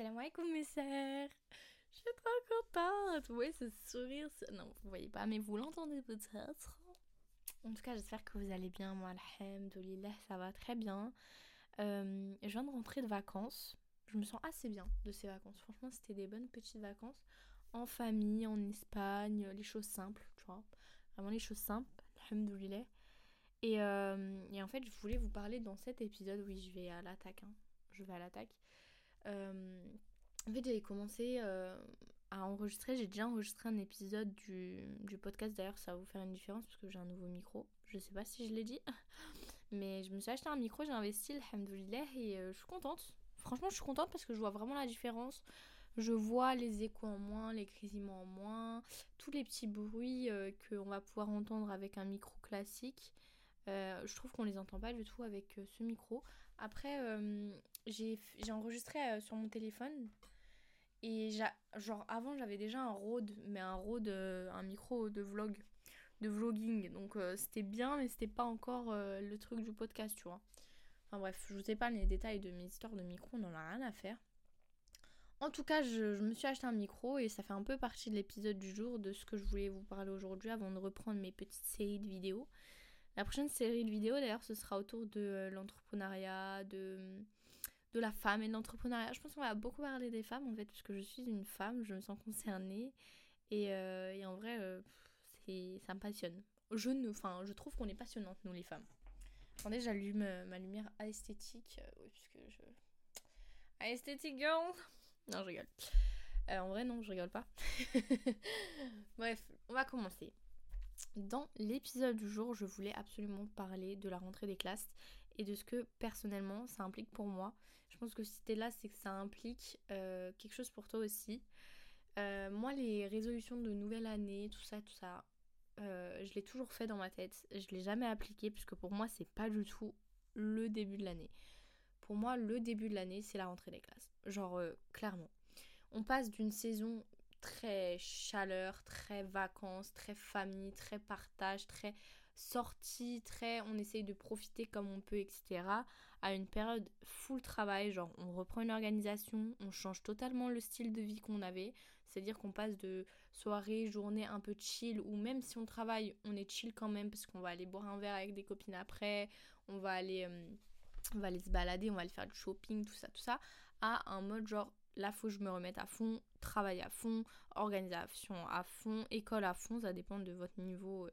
Salam alaikum mes sœurs Je suis trop contente Vous voyez ce sourire Non, vous voyez pas, mais vous l'entendez peut-être. En tout cas, j'espère que vous allez bien. Moi, alhamdoulilah, ça va très bien. Euh, je viens de rentrer de vacances. Je me sens assez bien de ces vacances. Franchement, c'était des bonnes petites vacances. En famille, en Espagne, les choses simples, tu vois. Vraiment les choses simples, alhamdoulilah. Et, euh, et en fait, je voulais vous parler dans cet épisode. Oui, je vais à l'attaque. Hein. Je vais à l'attaque. Euh, en fait, j'avais commencé euh, à enregistrer. J'ai déjà enregistré un épisode du, podcast. D'ailleurs, ça va vous faire une différence parce que j'ai un nouveau micro. Je sais pas si je l'ai dit. Mais je me suis acheté un micro, j'ai investi, alhamdoulilah, et euh, je suis contente. Franchement, je suis contente parce que je vois vraiment la différence. Je vois les échos en moins, les grésillements en moins, tous les petits bruits qu'on va pouvoir entendre avec un micro classique. je trouve qu'on les entend pas du tout avec ce micro. Après, j'ai enregistré euh, sur mon téléphone. Et genre avant j'avais déjà un Rode, mais un Rode, euh, un micro de vlog, de vlogging. Donc euh, c'était bien, mais c'était pas encore le truc du podcast, tu vois. Enfin bref, je vous ai pas les détails de mes histoires de micro, on n'en a rien à faire. En tout cas, je, me suis acheté un micro et ça fait un peu partie de l'épisode du jour, de ce que je voulais vous parler aujourd'hui avant de reprendre mes petites séries de vidéos. La prochaine série de vidéos, d'ailleurs, ce sera autour de l'entrepreneuriat, de de la femme et de l'entrepreneuriat. Je pense qu'on va beaucoup parler des femmes en fait, puisque je suis une femme, je me sens concernée. Et, euh, en vrai, euh, ça me passionne. Je, je trouve qu'on est passionnantes, nous les femmes. Attendez, j'allume euh, ma lumière esthétique. oui, puisque je. Esthétique girl Non, je rigole. en vrai, non, je rigole pas. Bref, on va commencer. Dans l'épisode du jour, je voulais absolument parler de la rentrée des classes et de ce que personnellement ça implique pour moi. Je pense que si t'es là, c'est que ça implique euh, quelque chose pour toi aussi. Euh, moi, les résolutions de nouvelle année, tout ça, tout ça, euh, je l'ai toujours fait dans ma tête. Je l'ai jamais appliqué puisque pour moi, c'est pas du tout le début de l'année. Pour moi, le début de l'année, c'est la rentrée des classes. Genre, clairement. On passe d'une saison très chaleur, très vacances, très famille, très partage, très sortie, très on essaye de profiter comme on peut, etc. à une période full travail, genre on reprend une organisation, on change totalement le style de vie qu'on avait, c'est-à-dire qu'on passe de soirée, journée un peu chill, ou même si on travaille, on est chill quand même parce qu'on va aller boire un verre avec des copines après, on va aller, euh, on va aller se balader, on va aller faire du shopping, tout ça, tout ça, à un mode genre là faut que je me remette à fond, travail à fond, organisation à fond, école à fond, ça dépend de votre niveau euh,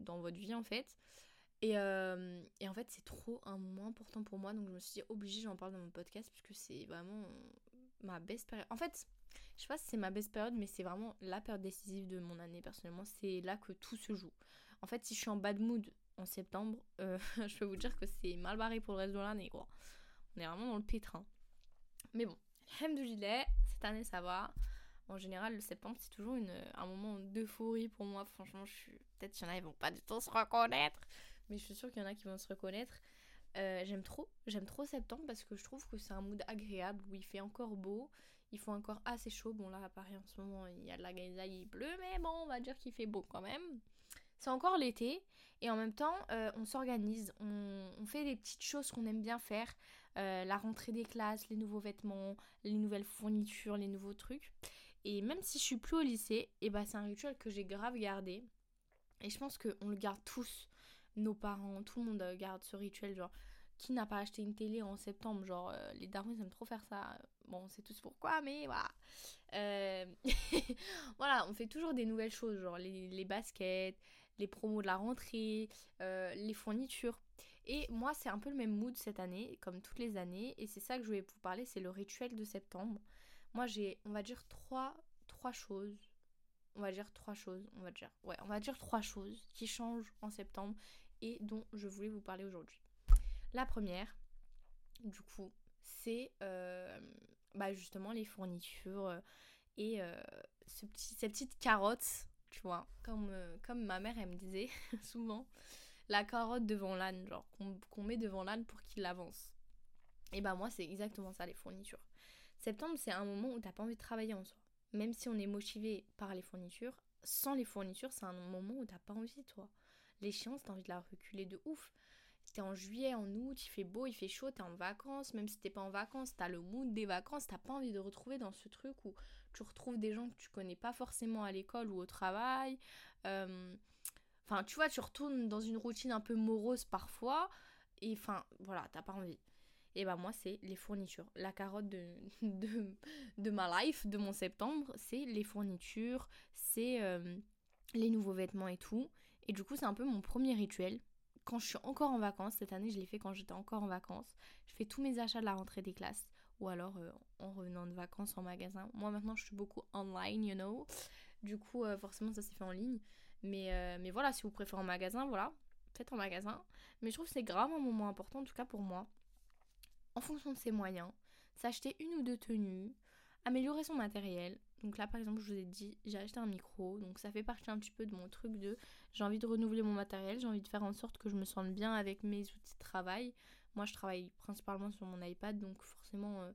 dans votre vie en fait. Et, euh, en fait, c'est trop un moment important pour moi, donc je me suis dit obligée, j'en parle dans mon podcast, puisque c'est vraiment ma best période. En fait, je sais pas si c'est ma best période, mais c'est vraiment la période décisive de mon année personnellement. C'est là que tout se joue. En fait, si je suis en bad mood en septembre, euh, je peux vous dire que c'est mal barré pour le reste de l'année. On est vraiment dans le pétrin. Mais bon, gilet cette année ça va. En général, le septembre, c'est toujours un moment d'euphorie pour moi. Franchement, je suis. Peut-être qu'il y en a, ils vont pas du tout se reconnaître. Mais je suis sûre qu'il y en a qui vont se reconnaître. Euh, j'aime trop, j'aime trop septembre parce que je trouve que c'est un mood agréable où il fait encore beau, il fait encore assez chaud. Bon là à Paris en ce moment il y a de la grisaille, il pleut, mais bon on va dire qu'il fait beau quand même. C'est encore l'été et en même temps euh, on s'organise, on, fait des petites choses qu'on aime bien faire, euh, la rentrée des classes, les nouveaux vêtements, les nouvelles fournitures, les nouveaux trucs. Et même si je suis plus au lycée, et eh bah ben, c'est un rituel que j'ai grave gardé. Et je pense qu'on le garde tous, nos parents, tout le monde garde ce rituel. Genre, qui n'a pas acheté une télé en septembre Genre, euh, les darons ils aiment trop faire ça. Bon, on sait tous pourquoi, mais voilà. Euh, voilà, on fait toujours des nouvelles choses, genre les, baskets, les promos de la rentrée, euh, les fournitures. Et moi, c'est un peu le même mood cette année, comme toutes les années. Et c'est ça que je voulais vous parler, c'est le rituel de septembre. Moi, j'ai, on va dire, trois, trois choses. On va dire trois choses, on va dire. Ouais, on va dire trois choses qui changent en septembre et dont je voulais vous parler aujourd'hui. La première, du coup, c'est euh, bah justement les fournitures euh, et euh, ce petit, ces petites carottes, tu vois, comme, comme ma mère, elle me disait souvent, la carotte devant l'âne, genre qu'on met devant l'âne pour qu'il avance. Et bah moi, c'est exactement ça, les fournitures. Septembre, c'est un moment où t'as pas envie de travailler en soi. Même si on est motivé par les fournitures, sans les fournitures, c'est un moment où t'as pas envie, toi. L'échéance, t'as envie de la reculer de ouf. t'es en juillet, en août, il fait beau, il fait chaud, t'es en vacances, même si t'es pas en vacances, t'as le mood des vacances, t'as pas envie de retrouver dans ce truc où tu retrouves des gens que tu connais pas forcément à l'école ou au travail. Euh, enfin, tu vois, tu retournes dans une routine un peu morose parfois, et enfin, voilà, t'as pas envie. Et bah moi, c'est les fournitures. La carotte de, de, ma life, de mon septembre, c'est les fournitures, c'est euh, les nouveaux vêtements et tout. Et du coup, c'est un peu mon premier rituel. Quand je suis encore en vacances, cette année, je l'ai fait quand j'étais encore en vacances. Je fais tous mes achats de la rentrée des classes. Ou alors euh, en revenant de vacances en magasin. Moi, maintenant, je suis beaucoup online, you know. Du coup, euh, forcément, ça s'est fait en ligne. Mais, mais voilà, si vous préférez en magasin, voilà, faites en magasin. Mais je trouve que c'est grave un moment important, en tout cas pour moi en fonction de ses moyens, s'acheter une ou deux tenues, améliorer son matériel. Donc là par exemple je vous ai dit j'ai acheté un micro, donc ça fait partie un petit peu de mon truc de j'ai envie de renouveler mon matériel, j'ai envie de faire en sorte que je me sente bien avec mes outils de travail. Moi je travaille principalement sur mon iPad donc forcément euh,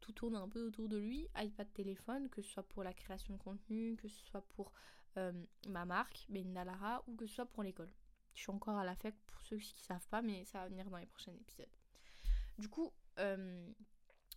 tout tourne un peu autour de lui, iPad téléphone, que ce soit pour la création de contenu, que ce soit pour euh, ma marque, Bendalara, ou que ce soit pour l'école. Je suis encore à la FEC pour ceux qui ne savent pas, mais ça va venir dans les prochains épisodes. Du coup, euh,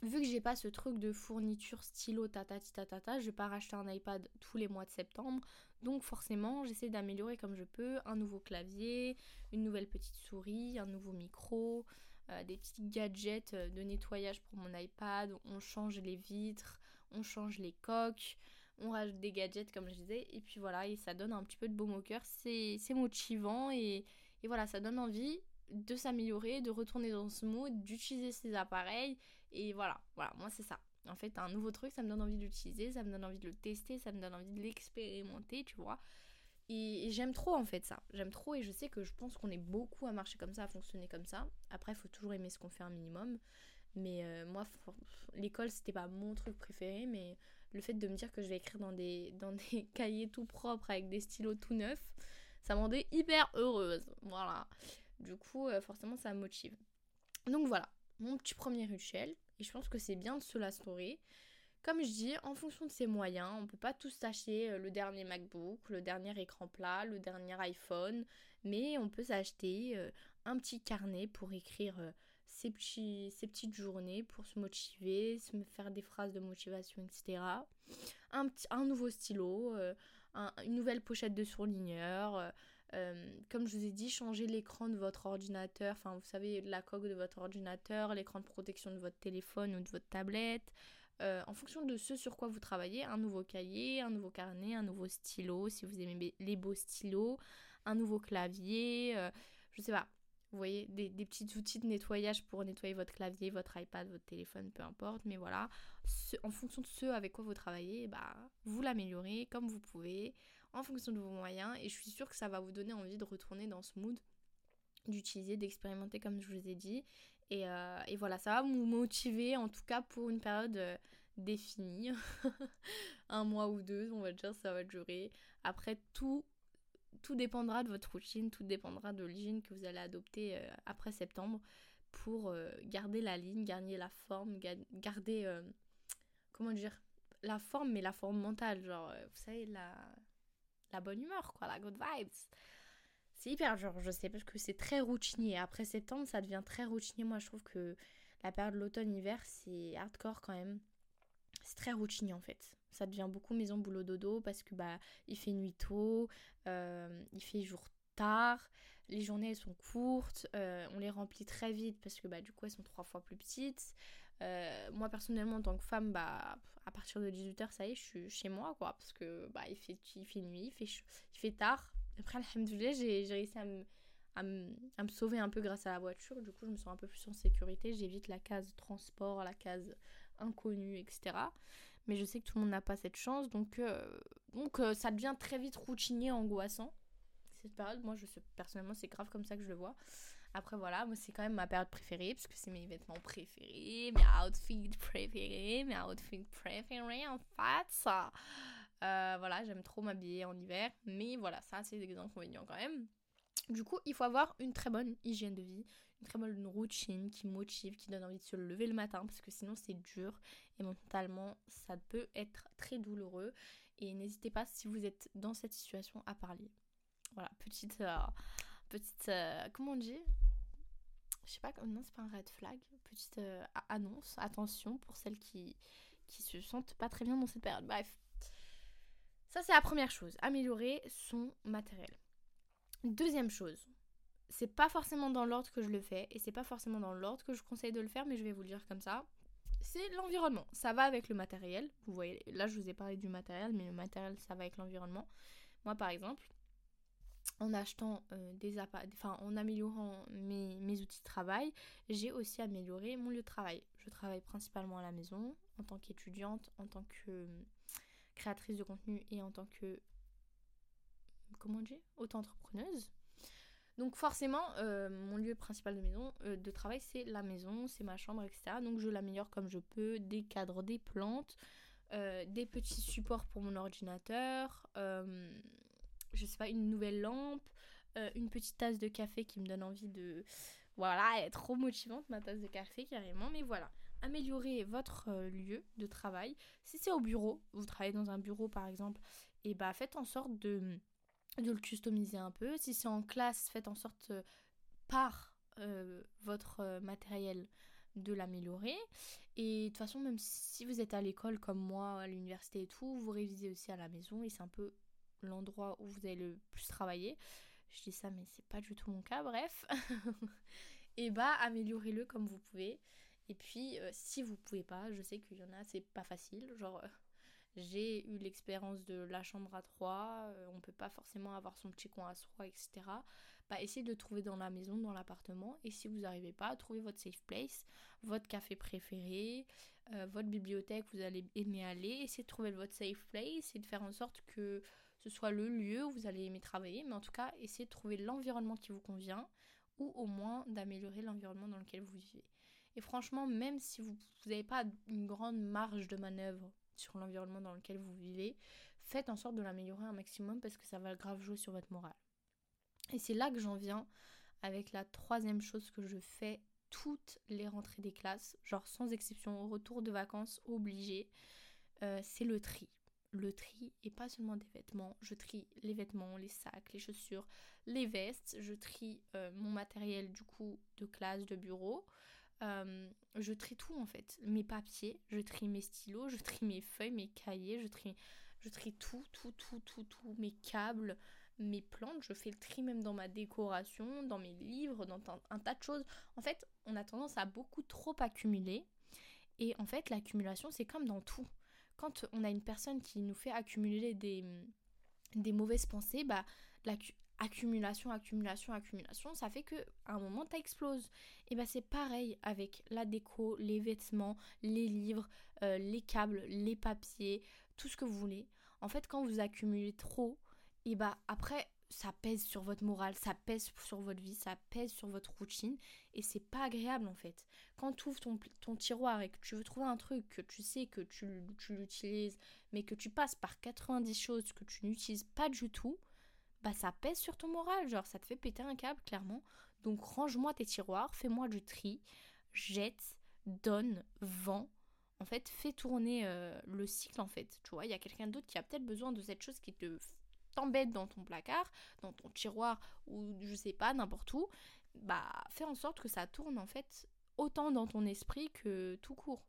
vu que j'ai pas ce truc de fourniture stylo tatati tatata, je vais pas racheter un iPad tous les mois de septembre. Donc forcément, j'essaie d'améliorer comme je peux un nouveau clavier, une nouvelle petite souris, un nouveau micro, euh, des petits gadgets de nettoyage pour mon iPad. On change les vitres, on change les coques, on rajoute des gadgets comme je disais. Et puis voilà, et ça donne un petit peu de baume au cœur. C'est motivant et, et voilà, ça donne envie de s'améliorer, de retourner dans ce mood, d'utiliser ces appareils. Et voilà, voilà, moi c'est ça. En fait, un nouveau truc, ça me donne envie d'utiliser, ça me donne envie de le tester, ça me donne envie de l'expérimenter, tu vois. Et, j'aime trop en fait ça. J'aime trop et je sais que je pense qu'on est beaucoup à marcher comme ça, à fonctionner comme ça. Après, il faut toujours aimer ce qu'on fait un minimum. Mais euh, moi, l'école, c'était pas mon truc préféré, mais le fait de me dire que je vais écrire dans des, cahiers tout propres avec des stylos tout neufs, ça me rendait hyper heureuse. Voilà. Du coup, euh, forcément, ça motive. Donc voilà, mon petit premier rituel. Et je pense que c'est bien de se l'instaurer. Comme je dis, en fonction de ses moyens, on ne peut pas tous s'acheter euh, le dernier MacBook, le dernier écran plat, le dernier iPhone, mais on peut s'acheter euh, un petit carnet pour écrire ses, petits, petites journées, pour se motiver, se faire des phrases de motivation, etc. Un, nouveau stylo, une nouvelle pochette de surligneur, euh, comme je vous ai dit, changer l'écran de votre ordinateur, enfin vous savez, la coque de votre ordinateur, l'écran de protection de votre téléphone ou de votre tablette. Euh, en fonction de ce sur quoi vous travaillez, un nouveau cahier, un nouveau carnet, un nouveau stylo, si vous aimez les beaux stylos, un nouveau clavier, euh, je sais pas, vous voyez, des, petits outils de nettoyage pour nettoyer votre clavier, votre iPad, votre téléphone, peu importe, mais voilà, en fonction de ce avec quoi vous travaillez, bah, vous l'améliorez comme vous pouvez en fonction de vos moyens et je suis sûre que ça va vous donner envie de retourner dans ce mood, d'utiliser, d'expérimenter comme je vous ai dit. Et, euh, voilà, ça va vous motiver en tout cas pour une période euh, définie. un mois ou deux, on va dire, ça va durer. Après, tout, tout dépendra de votre routine, tout dépendra de l'hygiène que vous allez adopter euh, après septembre pour garder la ligne, garder la forme, garder, comment dire, la forme, mais la forme mentale. Genre, vous savez, la la bonne humeur, quoi, la good vibes. C'est hyper dur, je sais, parce que c'est très routinier. Après septembre, ça devient très routinier. Moi, je trouve que la période de l'automne-hiver, c'est hardcore quand même. C'est très routinier en fait. Ça devient beaucoup maison boulot dodo parce que bah il fait nuit tôt, euh, il fait jour tard, les journées elles sont courtes, euh, on les remplit très vite parce que bah du coup elles sont trois fois plus petites. Euh, moi personnellement en tant que femme, bah à partir de 18h ça y est, je suis chez moi quoi parce que bah il fait, il fait nuit, il fait, il fait tard. Après alhamdoulilah j'ai réussi à me, à, me, à me sauver un peu grâce à la voiture, du coup je me sens un peu plus en sécurité, j'évite la case transport, la case inconnue, etc. Mais je sais que tout le monde n'a pas cette chance, donc, euh, donc euh, ça devient très vite routinier, angoissant. Cette période, moi je personnellement c'est grave comme ça que je le vois. Après, voilà, moi, c'est quand même ma période préférée, parce que c'est mes vêtements préférés, mes outfits préférés, mes outfits préférés, en fait, ça. Euh, voilà, j'aime trop m'habiller en hiver, mais voilà, ça, c'est des inconvénients quand même. Du coup, il faut avoir une très bonne hygiène de vie, une très bonne routine qui motive, qui donne envie de se lever le matin, parce que sinon, c'est dur et mentalement, ça peut être très douloureux. Et n'hésitez pas, si vous êtes dans cette situation, à parler. Voilà, petite. Euh, petite. Euh, comment on dit? Je sais pas, non, c'est pas un red flag, petite annonce, attention pour celles qui, qui se sentent pas très bien dans cette période. Bref, ça c'est la première chose, améliorer son matériel. Deuxième chose, c'est pas forcément dans l'ordre que je le fais et c'est pas forcément dans l'ordre que je conseille de le faire, mais je vais vous le dire comme ça. C'est l'environnement. Ça va avec le matériel. Vous voyez, là je vous ai parlé du matériel, mais le matériel ça va avec l'environnement. Moi par exemple, en achetant euh, des enfin en améliorant mes, outils de travail, j'ai aussi amélioré mon lieu de travail. Je travaille principalement à la maison en tant qu'étudiante, en tant que créatrice de contenu et en tant que comment dire auto-entrepreneuse. Donc forcément, euh, mon lieu principal de maison, de travail, c'est la maison, c'est ma chambre, etc. Donc je l'améliore comme je peux, des cadres, des plantes, des petits supports pour mon ordinateur, je sais pas, une nouvelle lampe, euh, une petite tasse de café qui me donne envie de. Voilà, elle est trop motivante ma tasse de café carrément, mais voilà. Améliorer votre euh, lieu de travail. Si c'est au bureau, vous travaillez dans un bureau par exemple, et bah faites en sorte de, de le customiser un peu. Si c'est en classe, faites en sorte euh, par votre matériel de l'améliorer. Et de toute façon, même si vous êtes à l'école comme moi, à l'université et tout, vous révisez aussi à la maison et c'est un peu l'endroit où vous allez le plus travailler. Je dis ça, mais c'est pas du tout mon cas, bref. et bah, améliorez-le comme vous pouvez. Et puis, euh, si vous pouvez pas, je sais qu'il y en a, c'est pas facile. Genre, euh, j'ai eu l'expérience de la chambre à trois, euh, on peut pas forcément avoir son petit coin à soi, etc. Bah, essayez de trouver dans la maison, dans l'appartement. Et si vous n'arrivez pas, trouvez votre safe place, votre café préféré, votre bibliothèque, vous allez aimer aller. Essayez de trouver votre safe place et de faire en sorte que ce soit le lieu où vous allez aimer travailler, mais en tout cas, essayez de trouver l'environnement qui vous convient ou au moins d'améliorer l'environnement dans lequel vous vivez. Et franchement, même si vous n'avez pas une grande marge de manœuvre sur l'environnement dans lequel vous vivez, faites en sorte de l'améliorer un maximum parce que ça va grave jouer sur votre morale. Et c'est là que j'en viens avec la troisième chose que je fais toutes les rentrées des classes, genre sans exception, au retour de vacances obligé, euh, c'est le tri le tri et pas seulement des vêtements. Je trie les vêtements, les sacs, les chaussures, les vestes. Je trie euh, mon matériel du coup de classe, de bureau. Euh, je trie tout en fait. Mes papiers, je trie mes stylos, je trie mes feuilles, mes cahiers, je trie, tout, tout, tout, tout, tout. Mes câbles, mes plantes. Je fais le tri même dans ma décoration, dans mes livres, dans un tas de choses. En fait, on a tendance à beaucoup trop accumuler. Et en fait, l'accumulation, c'est comme dans tout quand on a une personne qui nous fait accumuler des, des mauvaises pensées, bah, l'accumulation, accumulation, accumulation, ça fait que à un moment, ça explose. Et bah, c'est pareil avec la déco, les vêtements, les livres, euh, les câbles, les papiers, tout ce que vous voulez. En fait, quand vous accumulez trop, et bah après, ça pèse sur votre morale, ça pèse sur votre vie, ça pèse sur votre routine et c'est pas agréable en fait. Quand tu ouvres ton, ton, tiroir et que tu veux trouver un truc que tu sais que tu, tu l'utilises mais que tu passes par 90 choses que tu n'utilises pas du tout, bah ça pèse sur ton moral, genre ça te fait péter un câble clairement. Donc range-moi tes tiroirs, fais-moi du tri, jette, donne, vends. En fait, fais tourner euh, le cycle en fait. Tu vois, il y a quelqu'un d'autre qui a peut-être besoin de cette chose qui te t'embête dans ton placard, dans ton tiroir ou je sais pas, n'importe où, bah fais en sorte que ça tourne en fait autant dans ton esprit que tout court.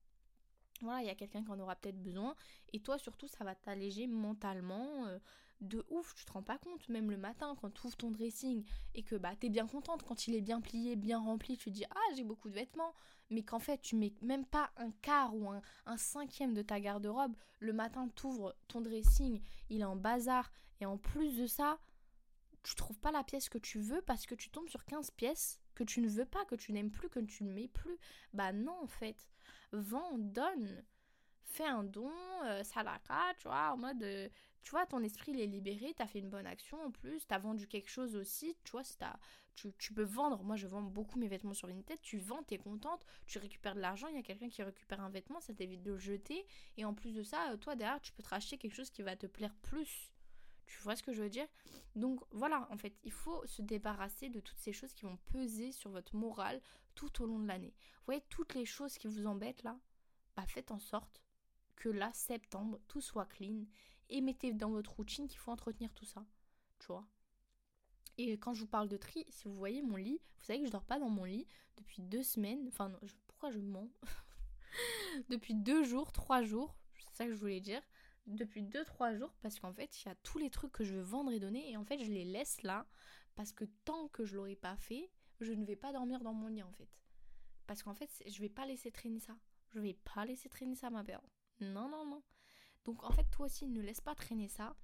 Voilà, il y a quelqu'un qui en aura peut-être besoin et toi surtout ça va t'alléger mentalement. Euh, de ouf, tu te rends pas compte, même le matin quand tu ouvres ton dressing et que bah t'es bien contente quand il est bien plié, bien rempli, tu te dis ah j'ai beaucoup de vêtements, mais qu'en fait tu mets même pas un quart ou un, un cinquième de ta garde-robe, le matin tu ouvres ton dressing, il est en bazar. Et en plus de ça, tu trouves pas la pièce que tu veux parce que tu tombes sur 15 pièces que tu ne veux pas, que tu n'aimes plus, que tu ne mets plus. Bah non en fait, vends, donne. Fais un don, euh, salaka, tu vois, en mode, euh, tu vois, ton esprit il est libéré, t'as fait une bonne action en plus, t'as vendu quelque chose aussi, tu vois, tu, tu, peux vendre, moi je vends beaucoup mes vêtements sur Vinted, tu vends, t'es contente, tu récupères de l'argent, il y a quelqu'un qui récupère un vêtement, ça t'évite de le jeter, et en plus de ça, euh, toi derrière, tu peux te racheter quelque chose qui va te plaire plus. Tu vois ce que je veux dire? Donc voilà, en fait, il faut se débarrasser de toutes ces choses qui vont peser sur votre morale tout au long de l'année. Vous voyez, toutes les choses qui vous embêtent là, bah faites en sorte que là, septembre, tout soit clean et mettez dans votre routine qu'il faut entretenir tout ça. Tu vois Et quand je vous parle de tri, si vous voyez mon lit, vous savez que je dors pas dans mon lit depuis deux semaines. Enfin, pourquoi je mens Depuis deux jours, trois jours, c'est ça que je voulais dire. Depuis deux, trois jours, parce qu'en fait, il y a tous les trucs que je veux vendre et donner, et en fait, je les laisse là, parce que tant que je l'aurai pas fait, je ne vais pas dormir dans mon lit, en fait. Parce qu'en fait, je vais pas laisser traîner ça. Je vais pas laisser traîner ça, ma belle. Non, non, non. Donc, en fait, toi aussi, ne laisse pas traîner ça.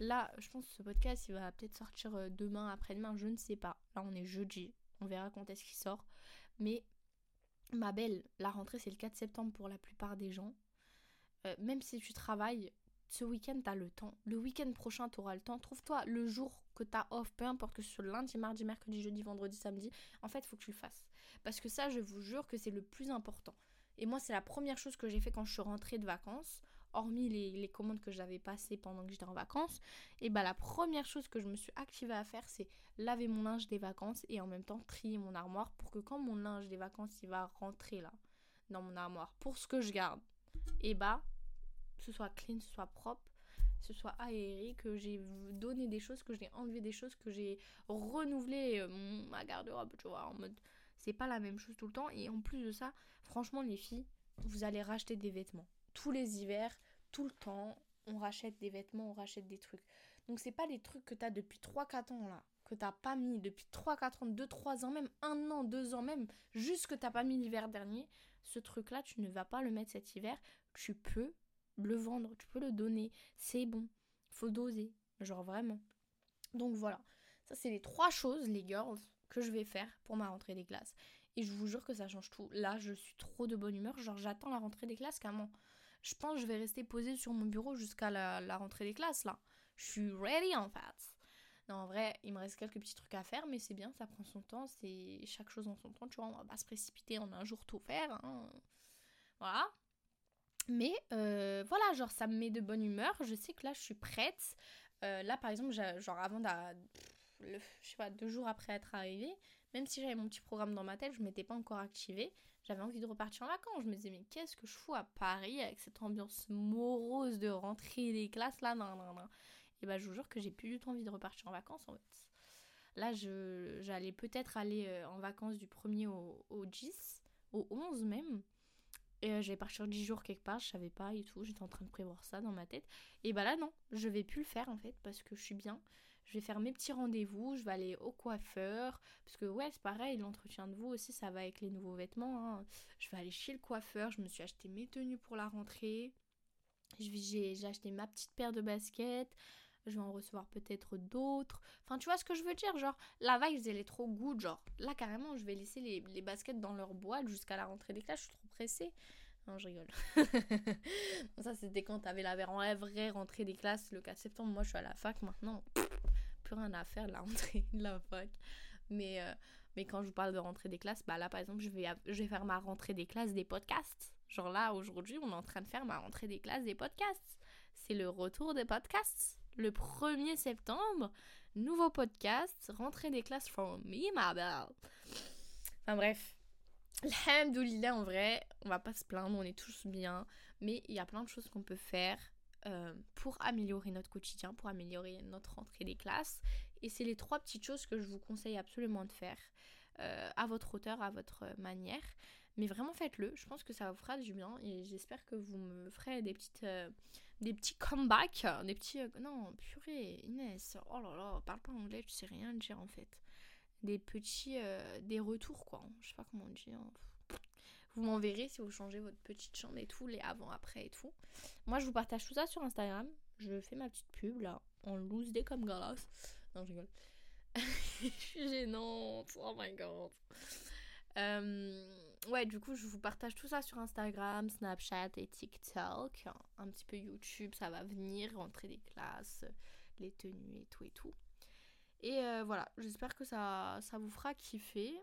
Là, je pense que ce podcast, il va peut-être sortir euh, demain, après-demain, je ne sais pas. Là, on est jeudi. On verra quand est-ce qu'il sort. Mais ma belle, la rentrée, c'est le 4 septembre pour la plupart des gens. Euh, même si tu travailles, ce week-end, tu as le temps. Le week-end prochain, tu auras le temps. Trouve-toi le jour que tu as off, peu importe que ce soit lundi, mardi, mercredi, jeudi, vendredi, samedi. En fait, il faut que tu le fasses. Parce que ça, je vous jure que c'est le plus important. Et moi, c'est la première chose que j'ai fait quand je suis rentrée de vacances hormis les, commandes que j'avais passées pendant que j'étais en vacances, et bah la première chose que je me suis activée à faire, c'est laver mon linge des vacances et en même temps trier mon armoire pour que quand mon linge des vacances il va rentrer là dans mon armoire pour ce que je garde, et bah ce soit clean, ce soit propre, ce soit aéré, que j'ai donné des choses, que j'ai enlevé des choses, que j'ai renouvelé euh, ma garde-robe, tu vois, en mode c'est pas la même chose tout le temps. Et en plus de ça, franchement les filles, vous allez racheter des vêtements. Tous les hivers, tout le temps, on rachète des vêtements, on rachète des trucs. Donc c'est pas des trucs que t'as depuis 3-4 ans là, que t'as pas mis depuis 3-4 ans, 2-3 ans, même un an, deux ans même, juste que t'as pas mis l'hiver dernier, ce truc là, tu ne vas pas le mettre cet hiver, tu peux le vendre, tu peux le donner, c'est bon, faut doser, genre vraiment. Donc voilà, ça c'est les trois choses, les girls, que je vais faire pour ma rentrée des classes. Et je vous jure que ça change tout. Là, je suis trop de bonne humeur, genre j'attends la rentrée des classes carrément je pense que je vais rester posée sur mon bureau jusqu'à la, rentrée des classes là. Je suis ready en fait. Non, en vrai, il me reste quelques petits trucs à faire, mais c'est bien, ça prend son temps, c'est chaque chose en son temps, tu vois, on va pas se précipiter en un jour tout faire. Hein. Voilà. Mais euh, voilà, genre ça me met de bonne humeur, je sais que là je suis prête. Euh, là par exemple, genre avant de, je sais pas, deux jours après être arrivée, même si j'avais mon petit programme dans ma tête, je m'étais pas encore activée j'avais envie de repartir en vacances. Je me disais, mais qu'est-ce que je fous à Paris avec cette ambiance morose de rentrée des classes là non, non, non. Et bah, je vous jure que j'ai plus du tout envie de repartir en vacances en fait. Là, j'allais peut-être aller euh, en vacances du 1er au, au 10, au 11 même. Et euh, j'allais partir 10 jours quelque part, je savais pas et tout, j'étais en train de prévoir ça dans ma tête. Et bah là non, je vais plus le faire en fait parce que je suis bien je vais faire mes petits rendez-vous, je vais aller au coiffeur, parce que ouais, c'est pareil, l'entretien de vous aussi, ça va avec les nouveaux vêtements. Hein. Je vais aller chez le coiffeur, je me suis acheté mes tenues pour la rentrée, j'ai acheté ma petite paire de baskets, je vais en recevoir peut-être d'autres. Enfin, tu vois ce que je veux dire Genre, la vibe, elle est trop good. Genre, là, carrément, je vais laisser les, les baskets dans leur boîte jusqu'à la rentrée des classes. Je suis trop pressée. Non, je rigole. ça, c'était quand t'avais la vraie rentrée des classes le 4 septembre. Moi, je suis à la fac maintenant plus rien à faire la rentrée de la fac. Mais, euh, mais quand je vous parle de rentrée des classes, bah là par exemple, je vais, je vais faire ma rentrée des classes des podcasts. Genre là, aujourd'hui, on est en train de faire ma rentrée des classes des podcasts. C'est le retour des podcasts. Le 1er septembre, nouveau podcast, rentrée des classes for me, ma belle. Enfin bref. Alhamdoulilah, en vrai, on va pas se plaindre, on est tous bien. Mais il y a plein de choses qu'on peut faire euh, pour améliorer notre quotidien, pour améliorer notre rentrée des classes. Et c'est les trois petites choses que je vous conseille absolument de faire euh, à votre hauteur, à votre manière. Mais vraiment faites-le, je pense que ça vous fera du bien et j'espère que vous me ferez des petites... Euh, des petits comebacks, des petits... non, purée, Inès, oh là là, parle pas anglais, tu sais rien dire en fait. Des petits... des retours quoi, je sais pas comment dire. Vous m'enverrez si vous changez votre petite chambre et tout, les avant-après et tout. Moi, je vous partage tout ça sur Instagram. Je fais ma petite pub là, en loose day comme galas. Non, je rigole. je suis gênante. Oh my god. Euh, ouais, du coup, je vous partage tout ça sur Instagram, Snapchat et TikTok. Un petit peu YouTube, ça va venir, rentrer des classes, les tenues et tout et tout. Et euh, voilà, j'espère que ça, ça vous fera kiffer.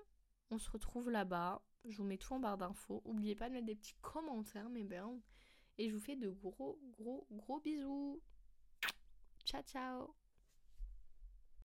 On se retrouve là-bas. Je vous mets tout en barre d'infos. N'oubliez pas de mettre des petits commentaires, mes bien. Et je vous fais de gros, gros, gros bisous. Ciao, ciao